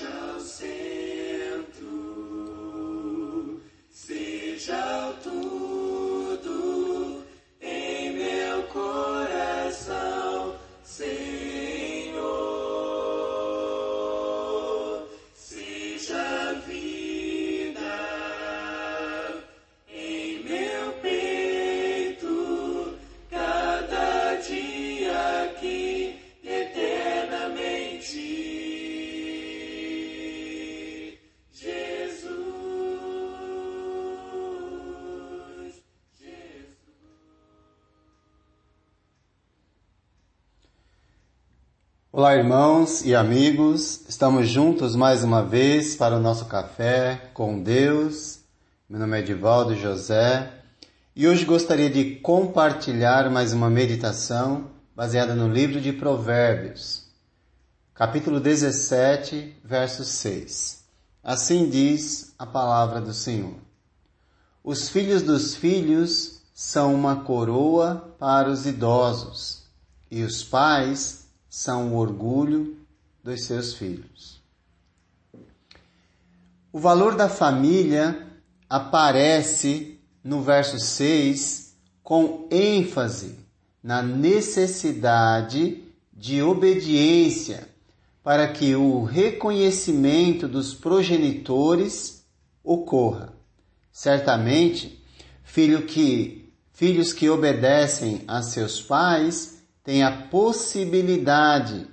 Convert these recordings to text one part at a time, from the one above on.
shall sing. Olá, irmãos e amigos, estamos juntos mais uma vez para o nosso café com Deus. Meu nome é Edivaldo José e hoje gostaria de compartilhar mais uma meditação baseada no livro de Provérbios, capítulo 17, verso 6. Assim diz a palavra do Senhor: Os filhos dos filhos são uma coroa para os idosos, e os pais são o orgulho dos seus filhos. O valor da família aparece no verso 6 com ênfase na necessidade de obediência para que o reconhecimento dos progenitores ocorra. Certamente, filho que, filhos que obedecem a seus pais tem a possibilidade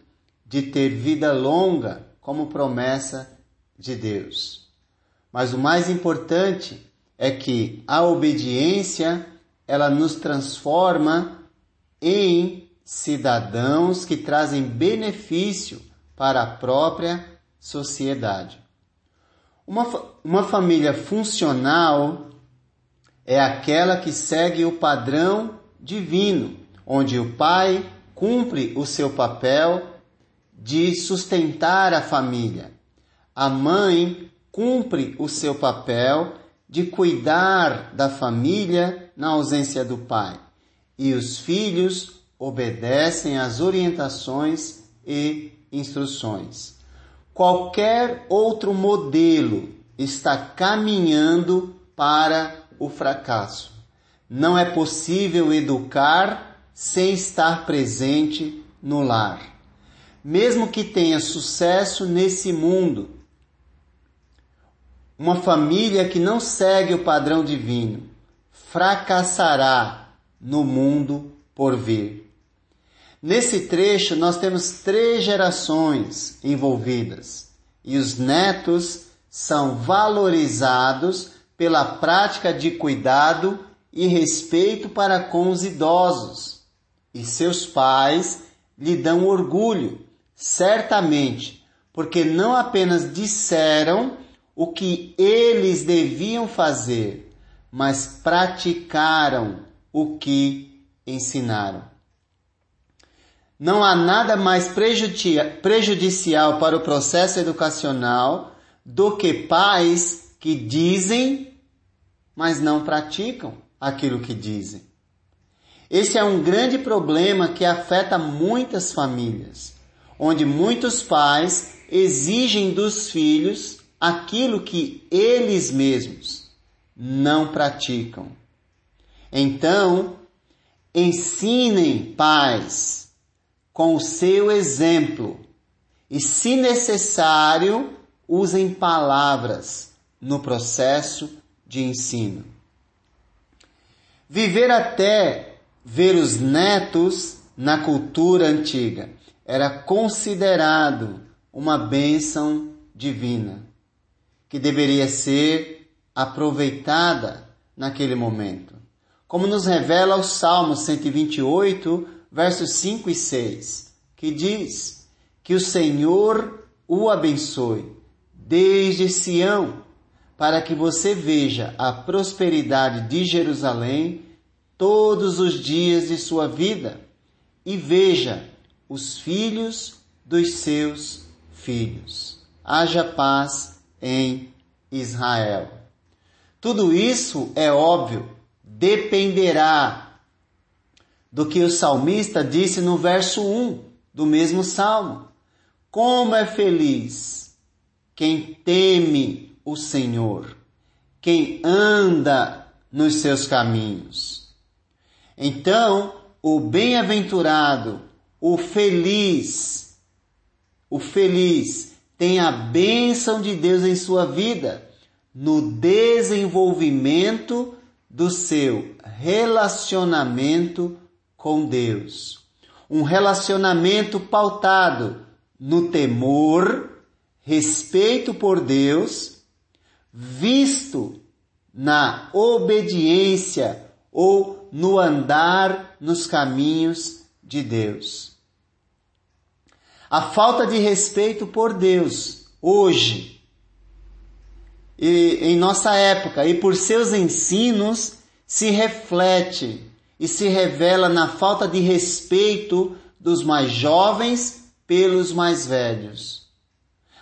de ter vida longa como promessa de Deus. Mas o mais importante é que a obediência ela nos transforma em cidadãos que trazem benefício para a própria sociedade. Uma, uma família funcional é aquela que segue o padrão divino onde o pai cumpre o seu papel de sustentar a família. A mãe cumpre o seu papel de cuidar da família na ausência do pai. E os filhos obedecem às orientações e instruções. Qualquer outro modelo está caminhando para o fracasso. Não é possível educar sem estar presente no lar. Mesmo que tenha sucesso nesse mundo, uma família que não segue o padrão divino fracassará no mundo por vir. Nesse trecho, nós temos três gerações envolvidas e os netos são valorizados pela prática de cuidado e respeito para com os idosos e seus pais lhe dão orgulho, certamente, porque não apenas disseram o que eles deviam fazer, mas praticaram o que ensinaram. Não há nada mais prejudicial para o processo educacional do que pais que dizem, mas não praticam aquilo que dizem. Esse é um grande problema que afeta muitas famílias, onde muitos pais exigem dos filhos aquilo que eles mesmos não praticam. Então, ensinem pais com o seu exemplo e, se necessário, usem palavras no processo de ensino. Viver até ver os netos na cultura antiga era considerado uma bênção divina que deveria ser aproveitada naquele momento. Como nos revela o Salmo 128, versos 5 e 6, que diz que o Senhor o abençoe desde Sião, para que você veja a prosperidade de Jerusalém todos os dias de sua vida e veja os filhos dos seus filhos. Haja paz em Israel. Tudo isso é óbvio, dependerá do que o salmista disse no verso 1 do mesmo salmo. Como é feliz quem teme o Senhor, quem anda nos seus caminhos. Então, o bem-aventurado, o feliz, o feliz tem a bênção de Deus em sua vida no desenvolvimento do seu relacionamento com Deus. Um relacionamento pautado no temor, respeito por Deus, visto na obediência ou no andar nos caminhos de Deus. A falta de respeito por Deus hoje e em nossa época e por seus ensinos se reflete e se revela na falta de respeito dos mais jovens pelos mais velhos.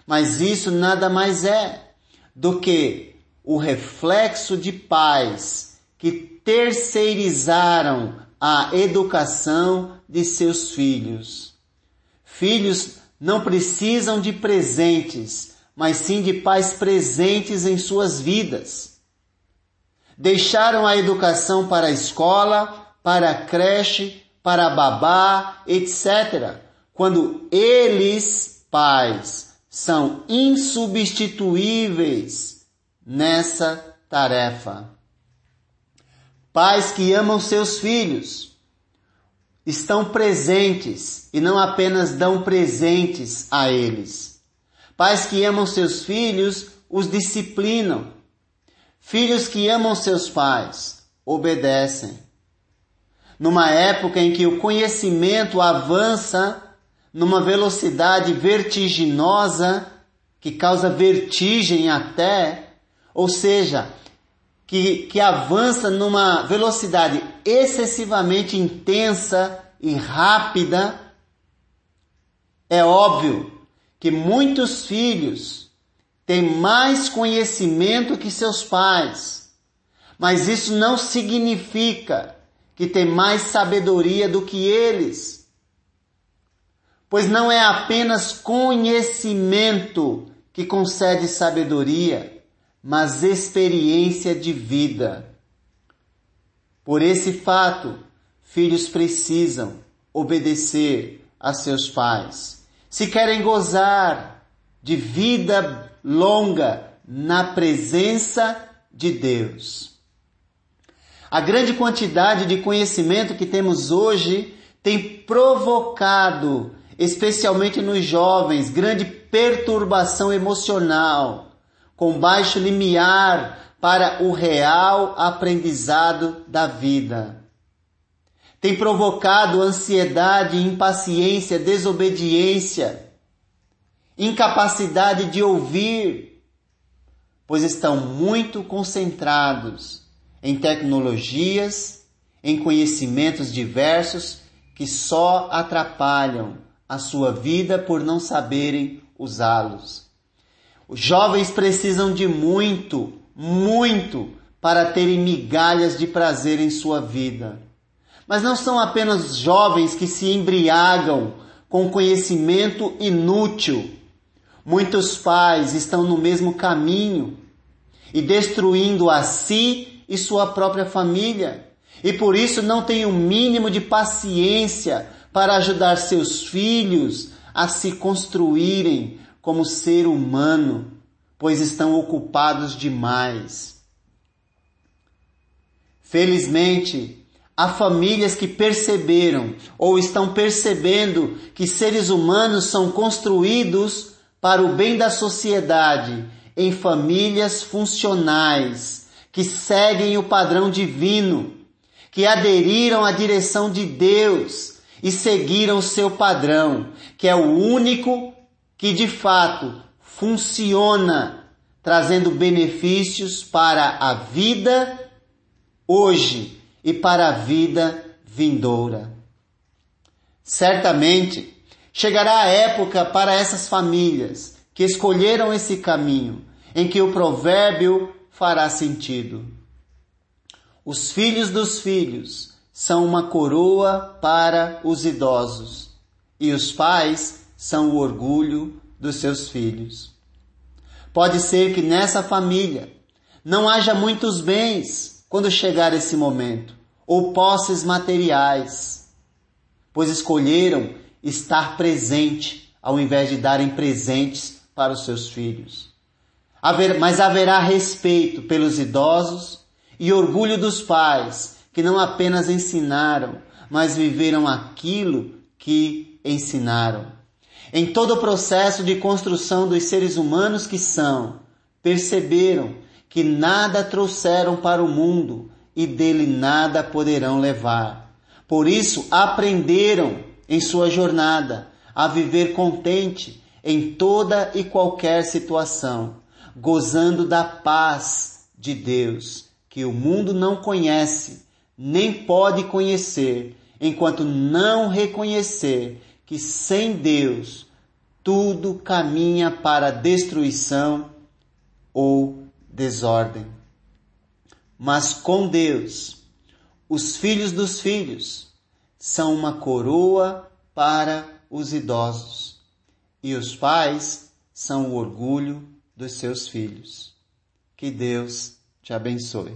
Mas isso nada mais é do que o reflexo de pais que terceirizaram a educação de seus filhos. Filhos não precisam de presentes, mas sim de pais presentes em suas vidas. Deixaram a educação para a escola, para a creche, para a babá, etc. Quando eles, pais, são insubstituíveis nessa tarefa. Pais que amam seus filhos estão presentes e não apenas dão presentes a eles. Pais que amam seus filhos os disciplinam. Filhos que amam seus pais obedecem. Numa época em que o conhecimento avança numa velocidade vertiginosa, que causa vertigem até, ou seja, que, que avança numa velocidade excessivamente intensa e rápida, é óbvio que muitos filhos têm mais conhecimento que seus pais, mas isso não significa que têm mais sabedoria do que eles. Pois não é apenas conhecimento que concede sabedoria, mas experiência de vida. Por esse fato, filhos precisam obedecer a seus pais. Se querem gozar de vida longa na presença de Deus. A grande quantidade de conhecimento que temos hoje tem provocado, especialmente nos jovens, grande perturbação emocional com baixo limiar para o real aprendizado da vida. Tem provocado ansiedade, impaciência, desobediência, incapacidade de ouvir, pois estão muito concentrados em tecnologias, em conhecimentos diversos que só atrapalham a sua vida por não saberem usá-los. Os jovens precisam de muito, muito para terem migalhas de prazer em sua vida. Mas não são apenas jovens que se embriagam com conhecimento inútil. Muitos pais estão no mesmo caminho e destruindo a si e sua própria família. E por isso não têm o um mínimo de paciência para ajudar seus filhos a se construírem como ser humano, pois estão ocupados demais. Felizmente, há famílias que perceberam ou estão percebendo que seres humanos são construídos para o bem da sociedade em famílias funcionais, que seguem o padrão divino, que aderiram à direção de Deus e seguiram o seu padrão, que é o único que de fato funciona trazendo benefícios para a vida hoje e para a vida vindoura. Certamente chegará a época para essas famílias que escolheram esse caminho em que o provérbio fará sentido. Os filhos dos filhos são uma coroa para os idosos e os pais são o orgulho dos seus filhos. Pode ser que nessa família não haja muitos bens quando chegar esse momento, ou posses materiais, pois escolheram estar presente ao invés de darem presentes para os seus filhos. Mas haverá respeito pelos idosos e orgulho dos pais que não apenas ensinaram, mas viveram aquilo que ensinaram. Em todo o processo de construção dos seres humanos que são, perceberam que nada trouxeram para o mundo e dele nada poderão levar. Por isso, aprenderam em sua jornada a viver contente em toda e qualquer situação, gozando da paz de Deus, que o mundo não conhece, nem pode conhecer, enquanto não reconhecer que sem Deus tudo caminha para destruição ou desordem. Mas com Deus, os filhos dos filhos são uma coroa para os idosos, e os pais são o orgulho dos seus filhos. Que Deus te abençoe.